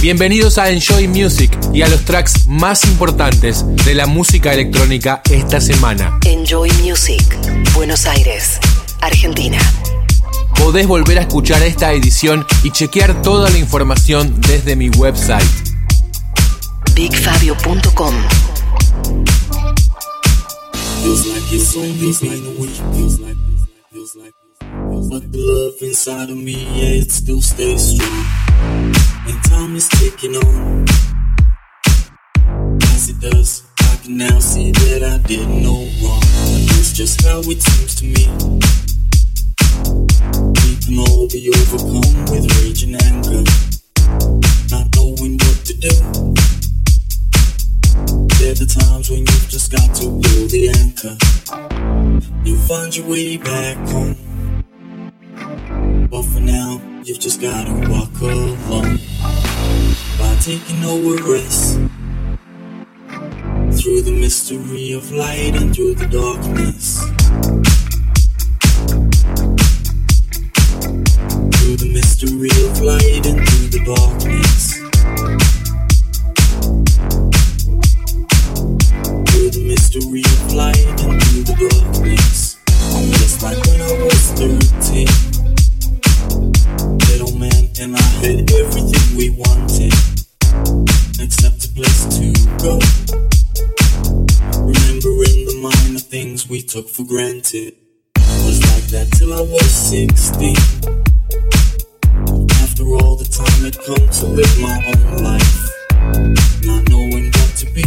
Bienvenidos a Enjoy Music y a los tracks más importantes de la música electrónica esta semana. Enjoy Music, Buenos Aires, Argentina. Podés volver a escuchar esta edición y chequear toda la información desde mi website. BigFabio.com Feels like it's only been a week. Feels like, love inside of me, yeah, it still stays strong. And time is ticking on. As it does, I can now see that I did no wrong. It's just how it seems to me. We can all be overcome with rage and anger, not knowing what to do. There are the times when you've just got to pull the anchor. You'll find your way back home. But for now, you've just gotta walk alone. By taking no risks. Through the mystery of light and through the darkness. Through the mystery of light and through the darkness. through the mystery of light and through the darkness. Just like when I was 13. And I had everything we wanted, except a place to go. Remembering the minor things we took for granted. Was like that till I was 16. After all the time had come to live my own life, not knowing what to be.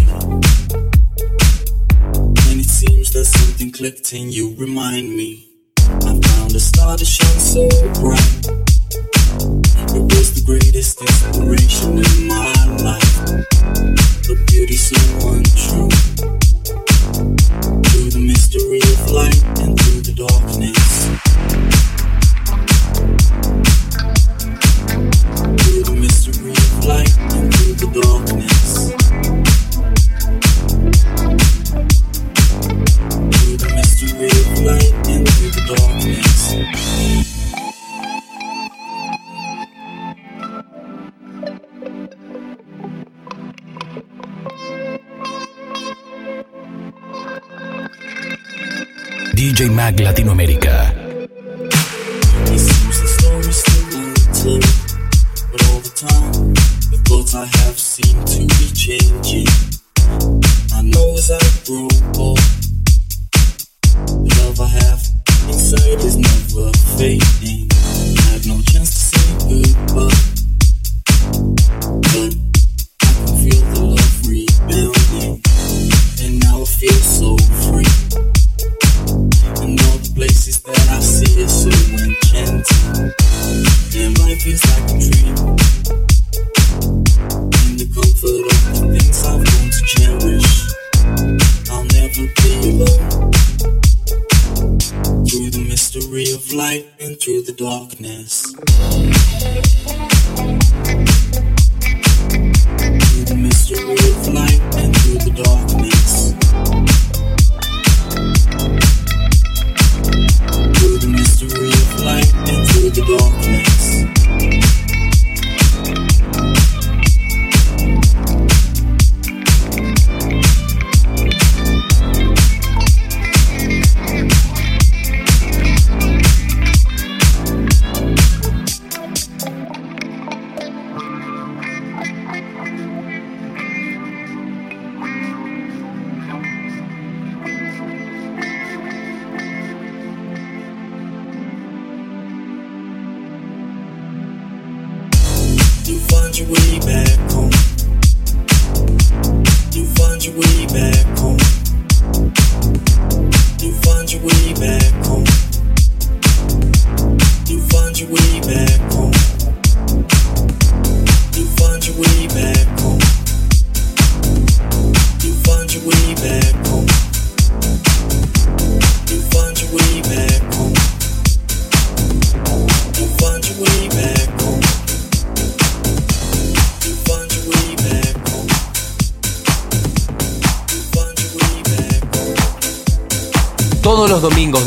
And it seems that something clicked and you remind me. I found a star to shine so bright. Greatest inspiration in my life. The beauty so untrue. Through the mystery of light and through the darkness. DJ Mag Latinoamérica. But the time the thoughts I have seem to be changing. Mystery of light through the darkness. Through the mystery of light through the darkness. Through the mystery of light through the darkness.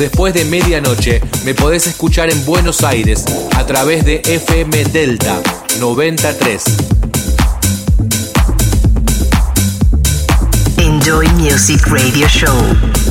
Después de medianoche me podés escuchar en Buenos Aires a través de FM Delta 93. Enjoy Music Radio Show.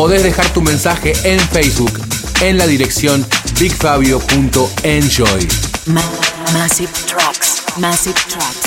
Podés dejar tu mensaje en Facebook en la dirección bigfabio.enjoy. massive Tracks.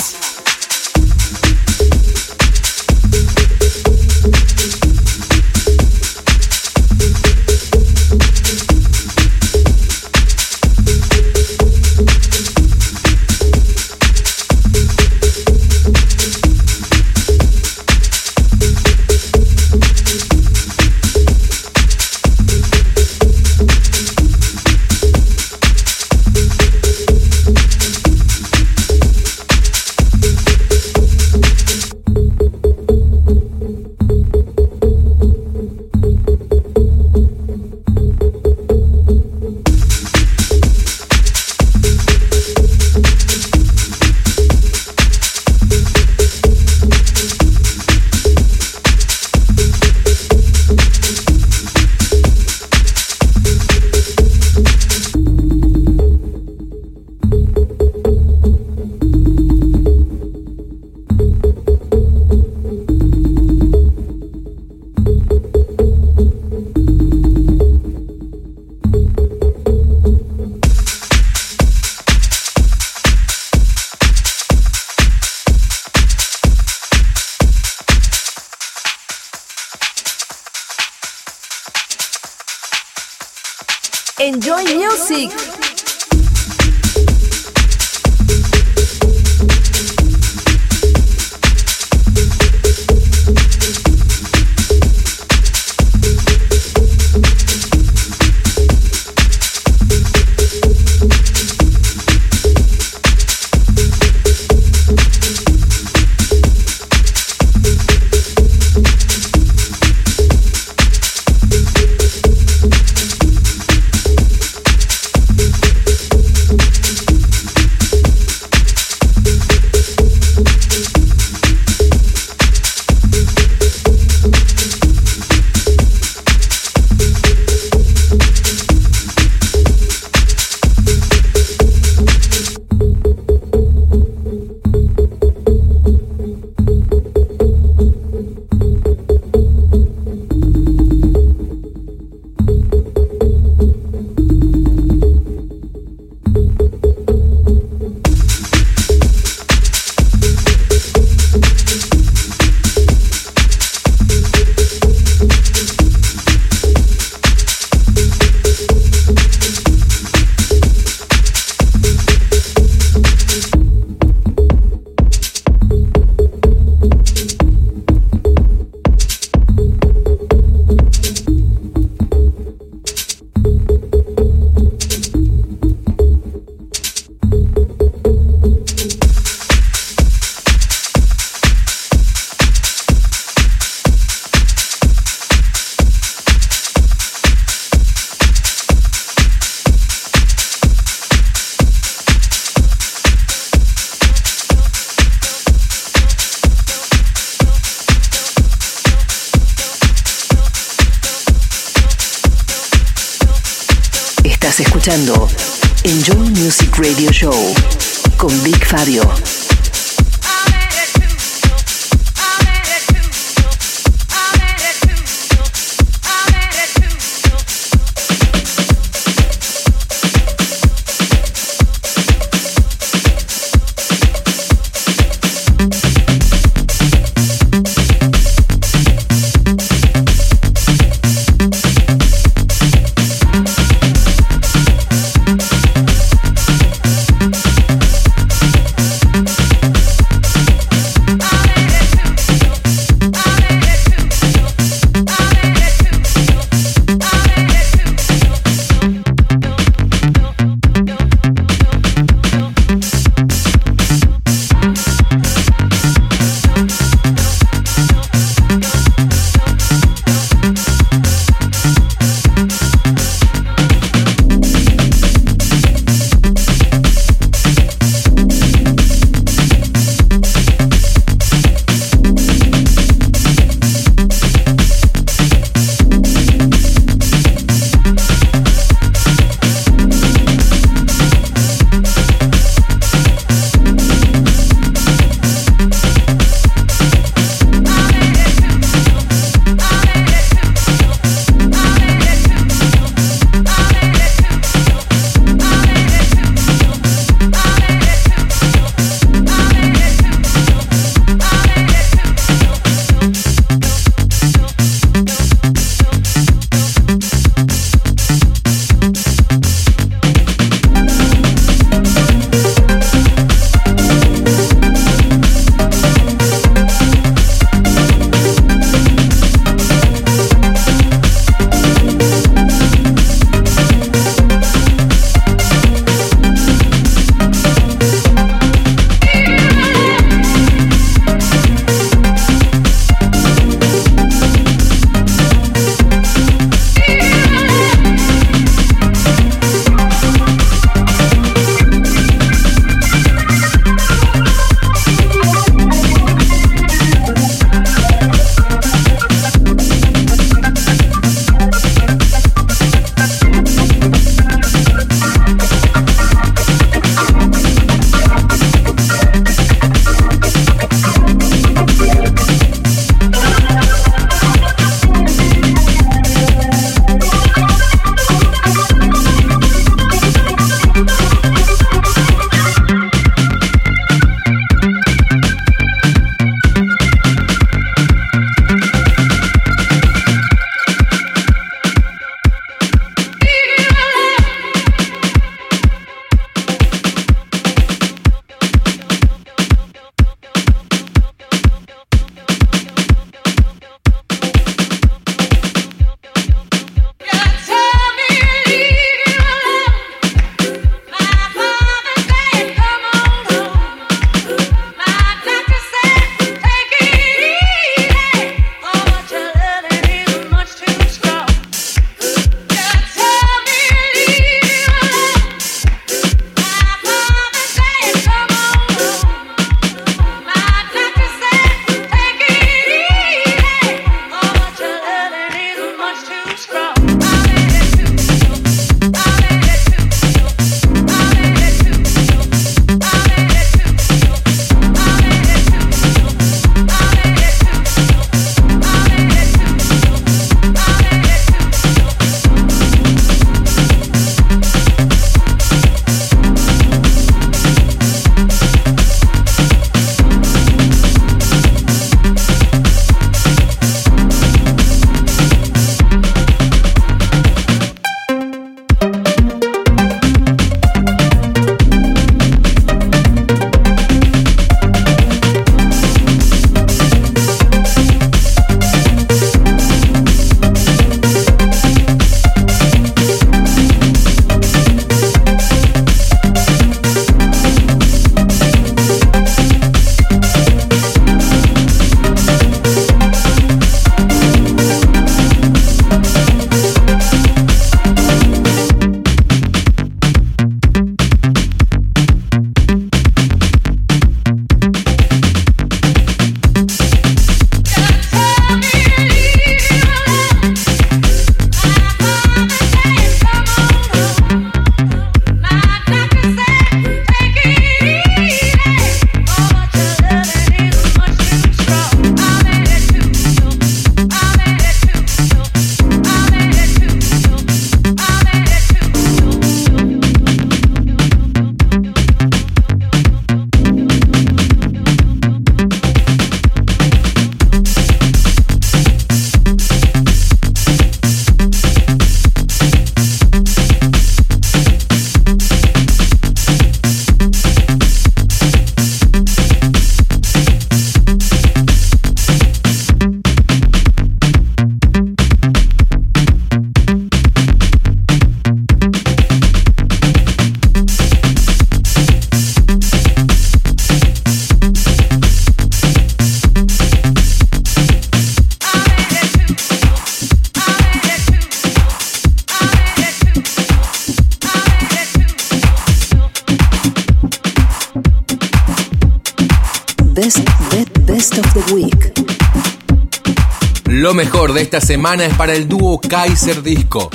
Lo mejor de esta semana es para el dúo Kaiser Disco.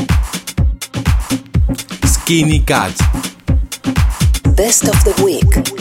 Skinny Cat. Best of the week.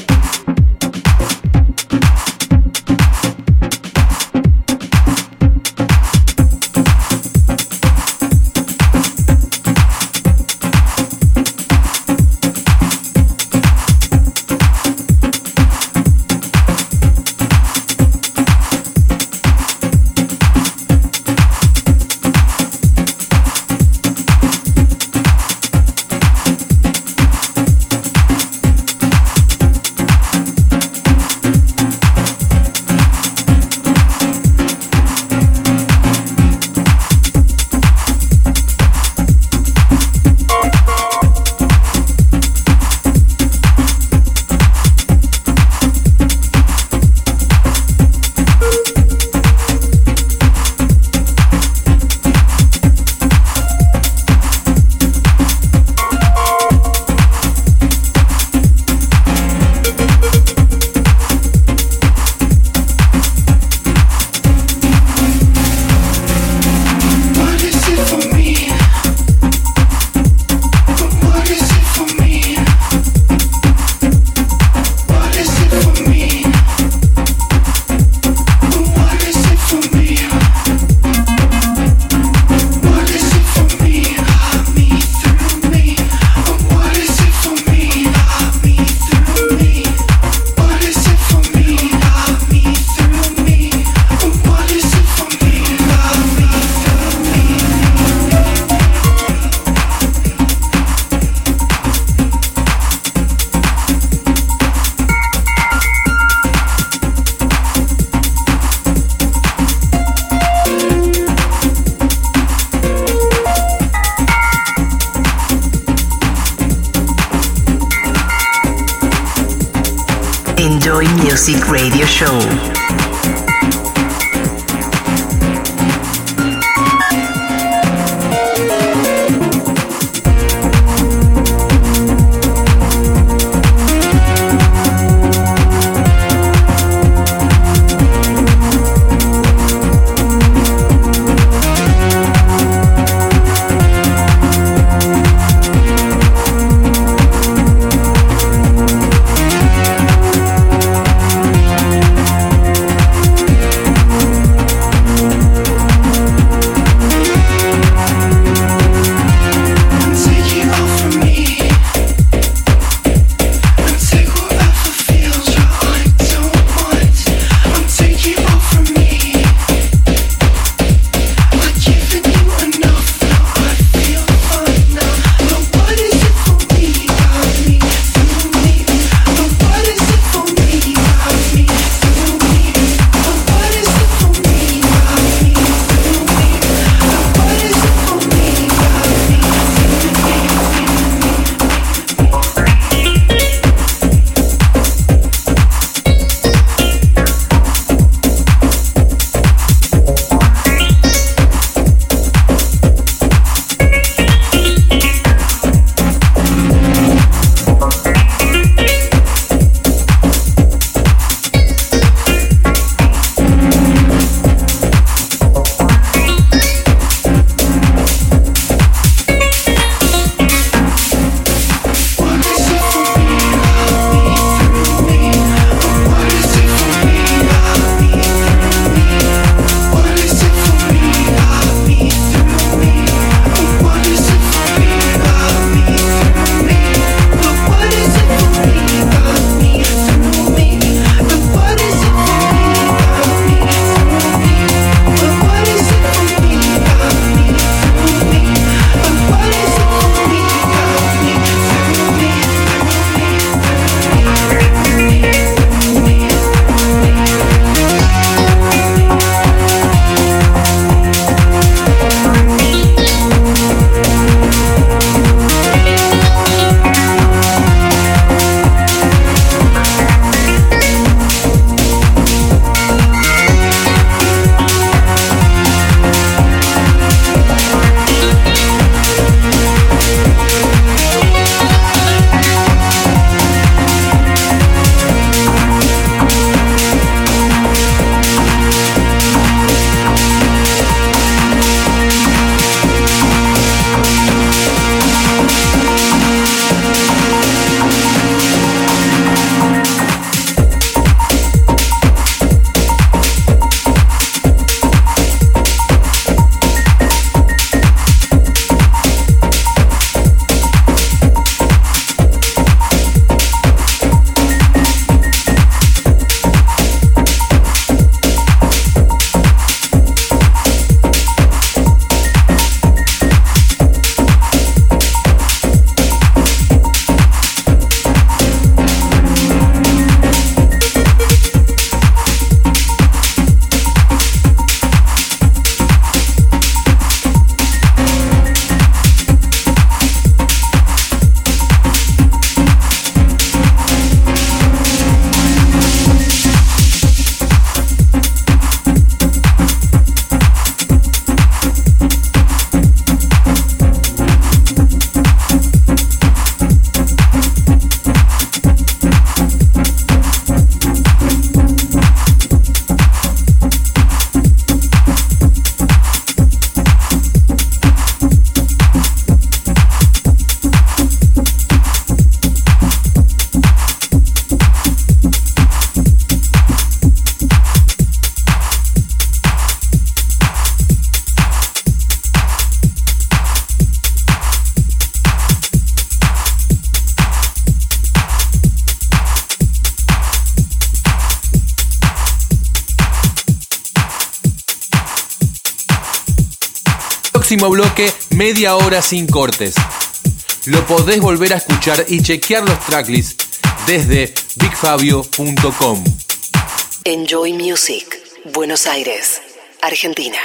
Media hora sin cortes. Lo podés volver a escuchar y chequear los tracklists desde bigfabio.com. Enjoy Music, Buenos Aires, Argentina.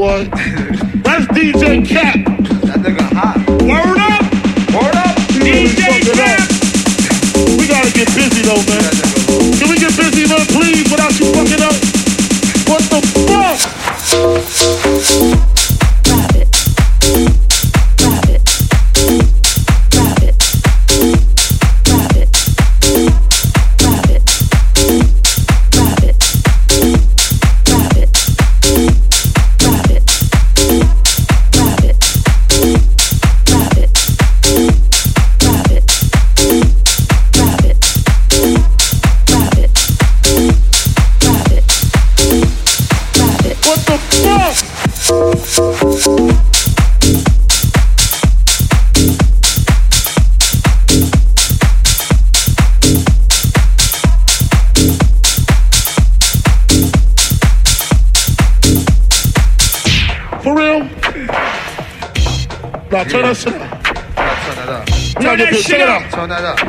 Boy. 来的。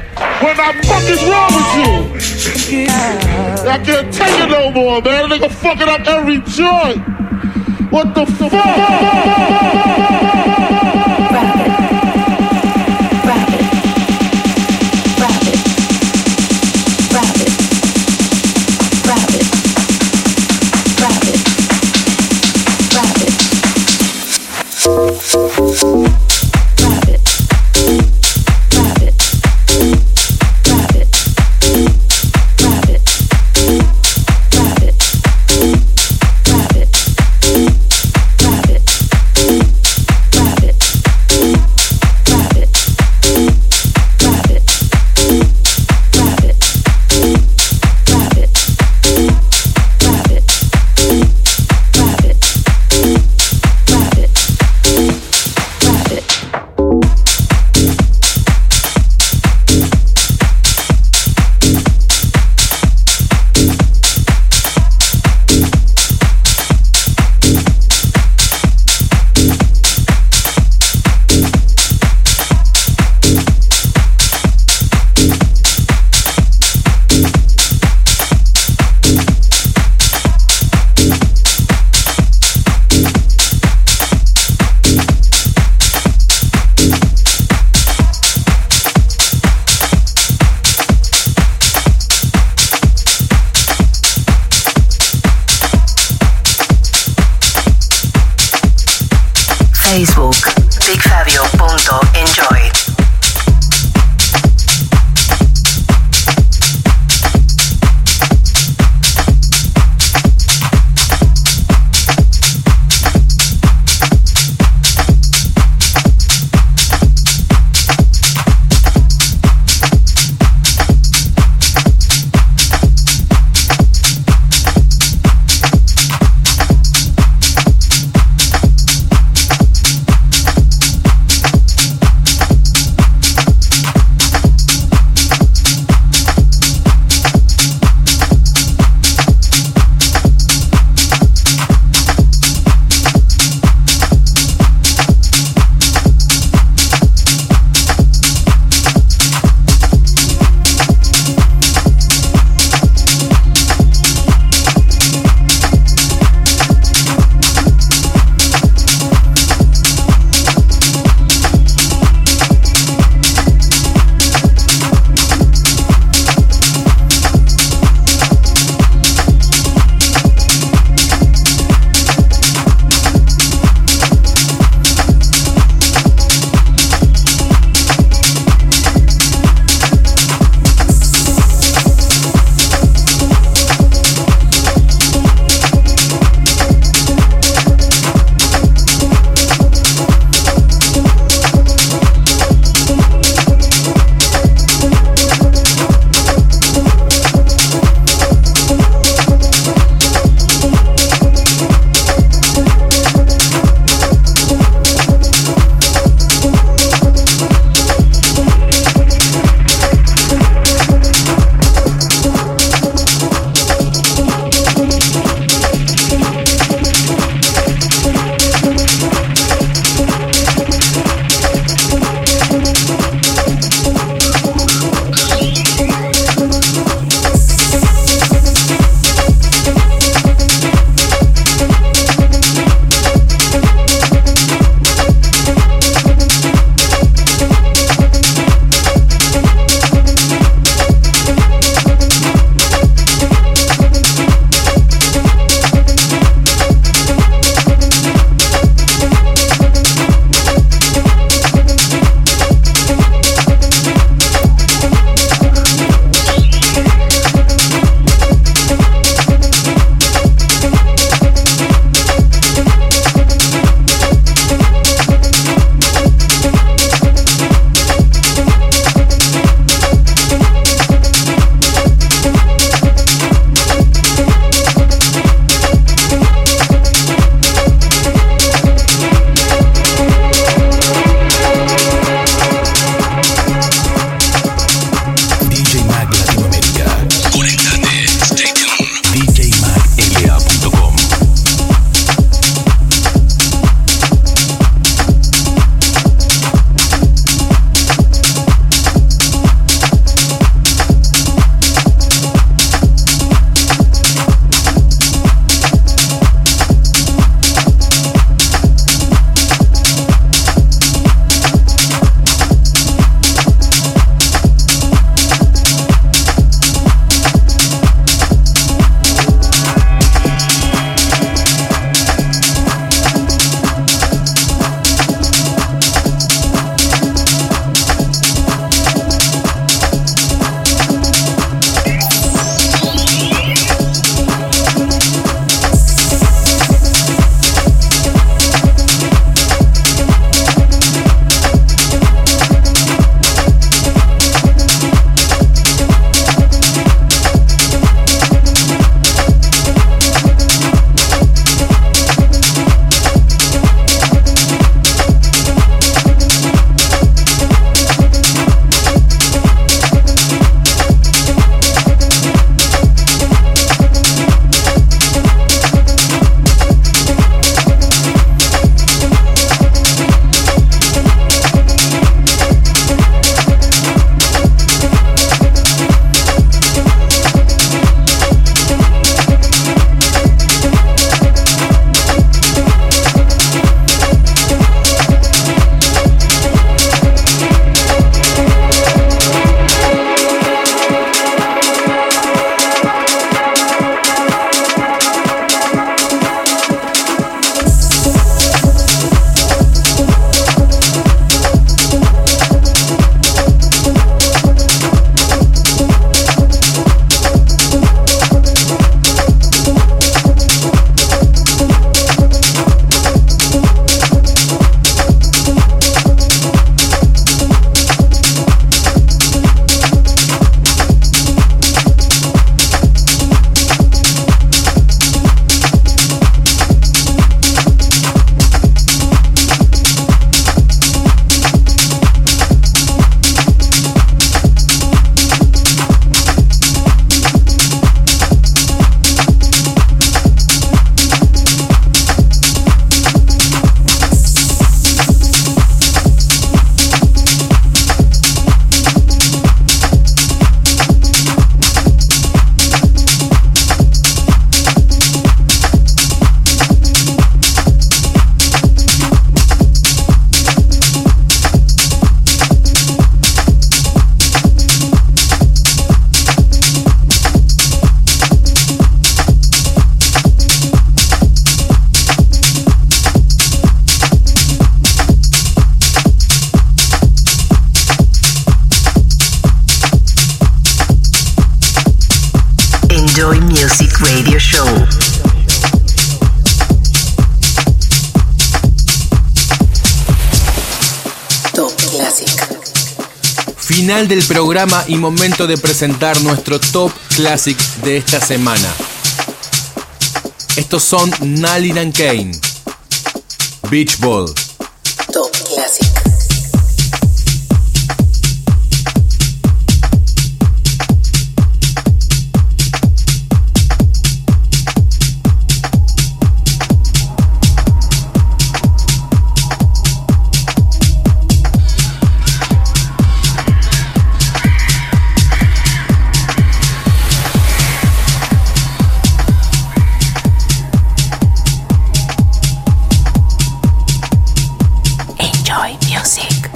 Del programa y momento de presentar nuestro top classic de esta semana. Estos son Nalin and Kane, Beach Ball. Music.